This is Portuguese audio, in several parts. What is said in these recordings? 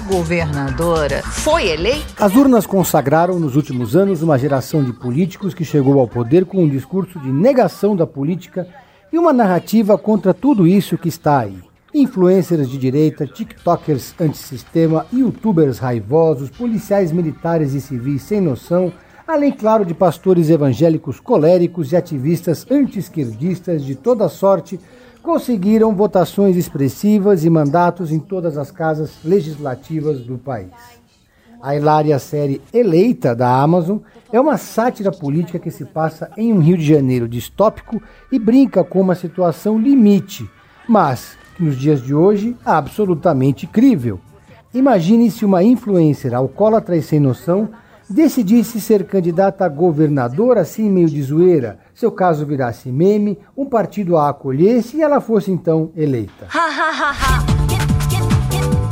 Governadora foi eleita? As urnas consagraram nos últimos anos uma geração de políticos que chegou ao poder com um discurso de negação da política e uma narrativa contra tudo isso que está aí. Influencers de direita, tiktokers antissistema, youtubers raivosos, policiais militares e civis sem noção, além, claro, de pastores evangélicos coléricos e ativistas anti-esquerdistas de toda sorte, conseguiram votações expressivas e mandatos em todas as casas legislativas do país. A hilária série Eleita da Amazon é uma sátira política que se passa em um Rio de Janeiro distópico e brinca com uma situação limite, mas nos dias de hoje, absolutamente crível. Imagine se uma influencer alcoólatra e sem noção decidisse ser candidata a governadora assim meio de zoeira, seu caso virasse meme, um partido a acolhesse e ela fosse então eleita.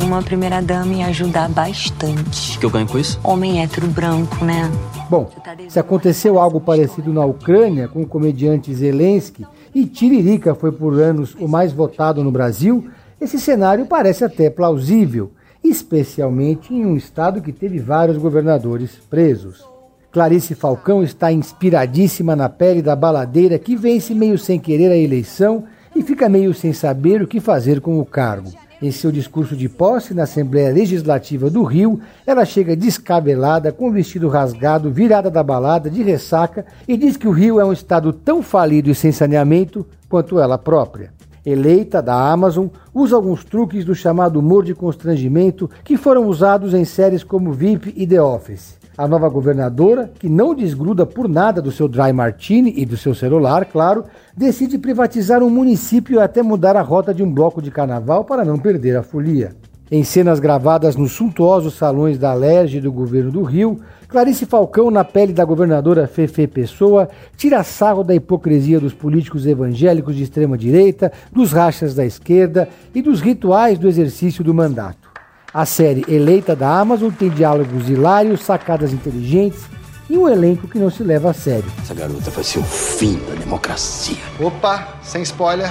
Uma primeira dama ia ajudar bastante. O que eu ganho com isso? Homem hétero branco, né? Bom, se aconteceu algo parecido na Ucrânia com o comediante Zelensky e Tiririca foi por anos o mais votado no Brasil, esse cenário parece até plausível, especialmente em um estado que teve vários governadores presos. Clarice Falcão está inspiradíssima na pele da baladeira que vence meio sem querer a eleição e fica meio sem saber o que fazer com o cargo. Em seu discurso de posse na Assembleia Legislativa do Rio, ela chega descabelada, com o vestido rasgado, virada da balada, de ressaca, e diz que o Rio é um estado tão falido e sem saneamento quanto ela própria. Eleita da Amazon, usa alguns truques do chamado humor de constrangimento que foram usados em séries como VIP e The Office. A nova governadora, que não desgruda por nada do seu dry martini e do seu celular, claro, decide privatizar um município e até mudar a rota de um bloco de carnaval para não perder a folia. Em cenas gravadas nos suntuosos salões da Lerge do governo do Rio, Clarice Falcão, na pele da governadora Fefe Pessoa, tira sarro da hipocrisia dos políticos evangélicos de extrema direita, dos rachas da esquerda e dos rituais do exercício do mandato. A série Eleita da Amazon tem diálogos hilários, sacadas inteligentes e um elenco que não se leva a sério. Essa garota vai ser o fim da democracia. Opa, sem spoiler.